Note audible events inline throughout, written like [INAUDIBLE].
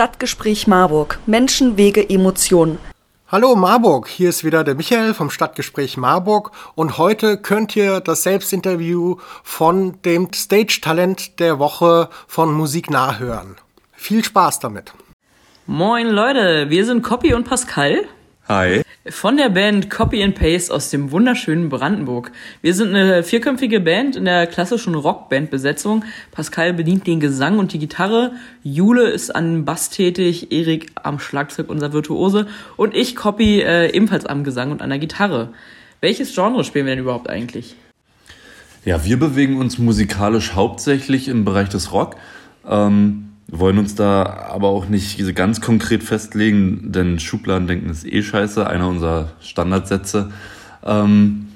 Stadtgespräch Marburg. Menschen, Wege, Emotionen. Hallo Marburg, hier ist wieder der Michael vom Stadtgespräch Marburg und heute könnt ihr das Selbstinterview von dem Stage-Talent der Woche von Musik nachhören. Viel Spaß damit. Moin Leute, wir sind Copy und Pascal. Hi. Von der Band Copy and Paste aus dem wunderschönen Brandenburg. Wir sind eine vierköpfige Band in der klassischen Rockband-Besetzung. Pascal bedient den Gesang und die Gitarre. Jule ist an Bass tätig, Erik am Schlagzeug, unser Virtuose. Und ich, Copy, äh, ebenfalls am Gesang und an der Gitarre. Welches Genre spielen wir denn überhaupt eigentlich? Ja, wir bewegen uns musikalisch hauptsächlich im Bereich des Rock. Ähm wollen uns da aber auch nicht ganz konkret festlegen, denn Schubladendenken ist eh scheiße, einer unserer Standardsätze. Ähm,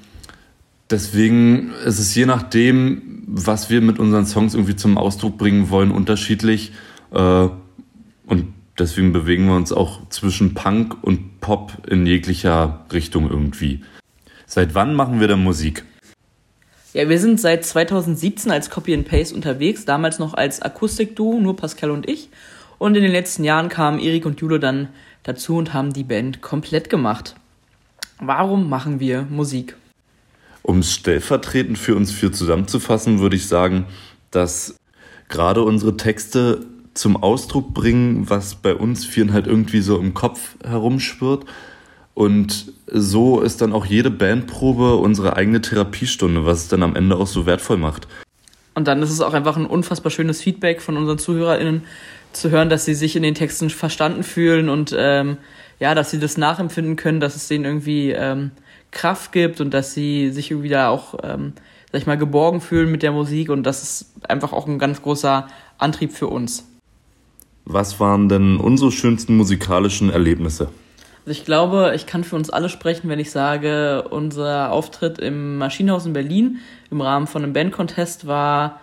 deswegen ist es je nachdem, was wir mit unseren Songs irgendwie zum Ausdruck bringen wollen, unterschiedlich. Äh, und deswegen bewegen wir uns auch zwischen Punk und Pop in jeglicher Richtung irgendwie. Seit wann machen wir denn Musik? Ja, wir sind seit 2017 als Copy and Paste unterwegs, damals noch als Akustikduo, nur Pascal und ich. Und in den letzten Jahren kamen Erik und Jule dann dazu und haben die Band komplett gemacht. Warum machen wir Musik? Um es stellvertretend für uns vier zusammenzufassen, würde ich sagen, dass gerade unsere Texte zum Ausdruck bringen, was bei uns vieren halt irgendwie so im Kopf herumschwirrt und so ist dann auch jede Bandprobe unsere eigene Therapiestunde, was es dann am Ende auch so wertvoll macht. Und dann ist es auch einfach ein unfassbar schönes Feedback von unseren ZuhörerInnen zu hören, dass sie sich in den Texten verstanden fühlen und ähm, ja, dass sie das nachempfinden können, dass es denen irgendwie ähm, Kraft gibt und dass sie sich irgendwie da auch, ähm, sag ich mal, geborgen fühlen mit der Musik und das ist einfach auch ein ganz großer Antrieb für uns. Was waren denn unsere schönsten musikalischen Erlebnisse? Also ich glaube, ich kann für uns alle sprechen, wenn ich sage, unser Auftritt im Maschinenhaus in Berlin im Rahmen von einem Bandcontest war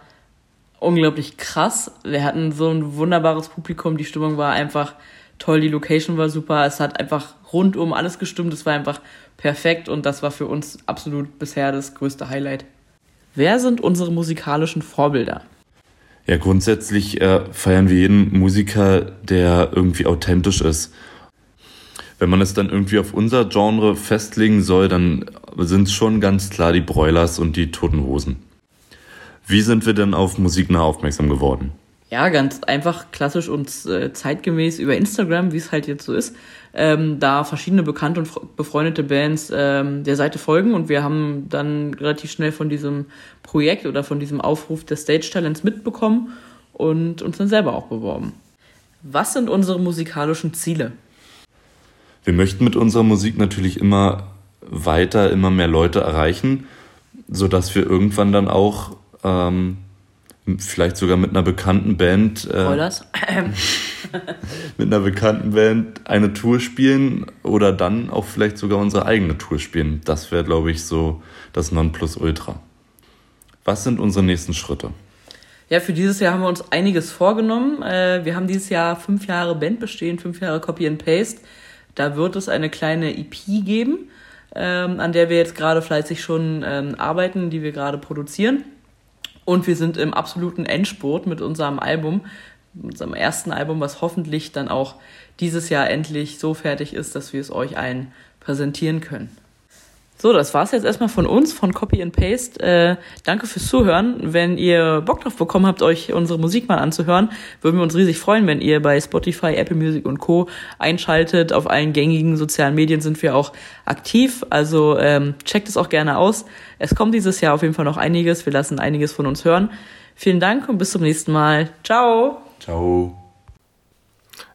unglaublich krass. Wir hatten so ein wunderbares Publikum, die Stimmung war einfach toll, die Location war super, es hat einfach rundum alles gestimmt, es war einfach perfekt und das war für uns absolut bisher das größte Highlight. Wer sind unsere musikalischen Vorbilder? Ja, grundsätzlich äh, feiern wir jeden Musiker, der irgendwie authentisch ist wenn man es dann irgendwie auf unser Genre festlegen soll, dann sind es schon ganz klar die Broilers und die Toten Hosen. Wie sind wir denn auf Musiknah aufmerksam geworden? Ja, ganz einfach, klassisch und äh, zeitgemäß über Instagram, wie es halt jetzt so ist. Ähm, da verschiedene bekannte und befreundete Bands ähm, der Seite folgen und wir haben dann relativ schnell von diesem Projekt oder von diesem Aufruf des Stage Talents mitbekommen und uns dann selber auch beworben. Was sind unsere musikalischen Ziele? Wir möchten mit unserer Musik natürlich immer weiter, immer mehr Leute erreichen, sodass wir irgendwann dann auch ähm, vielleicht sogar mit einer bekannten Band äh, [LAUGHS] mit einer bekannten Band eine Tour spielen oder dann auch vielleicht sogar unsere eigene Tour spielen. Das wäre, glaube ich, so das Nonplusultra. Was sind unsere nächsten Schritte? Ja, für dieses Jahr haben wir uns einiges vorgenommen. Äh, wir haben dieses Jahr fünf Jahre Band bestehen, fünf Jahre Copy and Paste. Da wird es eine kleine EP geben, ähm, an der wir jetzt gerade fleißig schon ähm, arbeiten, die wir gerade produzieren. Und wir sind im absoluten Endspurt mit unserem Album, unserem ersten Album, was hoffentlich dann auch dieses Jahr endlich so fertig ist, dass wir es euch allen präsentieren können. So, das war's jetzt erstmal von uns, von Copy and Paste. Äh, danke fürs Zuhören. Wenn ihr Bock drauf bekommen habt, euch unsere Musik mal anzuhören, würden wir uns riesig freuen, wenn ihr bei Spotify, Apple Music und Co. einschaltet. Auf allen gängigen sozialen Medien sind wir auch aktiv, also ähm, checkt es auch gerne aus. Es kommt dieses Jahr auf jeden Fall noch einiges. Wir lassen einiges von uns hören. Vielen Dank und bis zum nächsten Mal. Ciao. Ciao.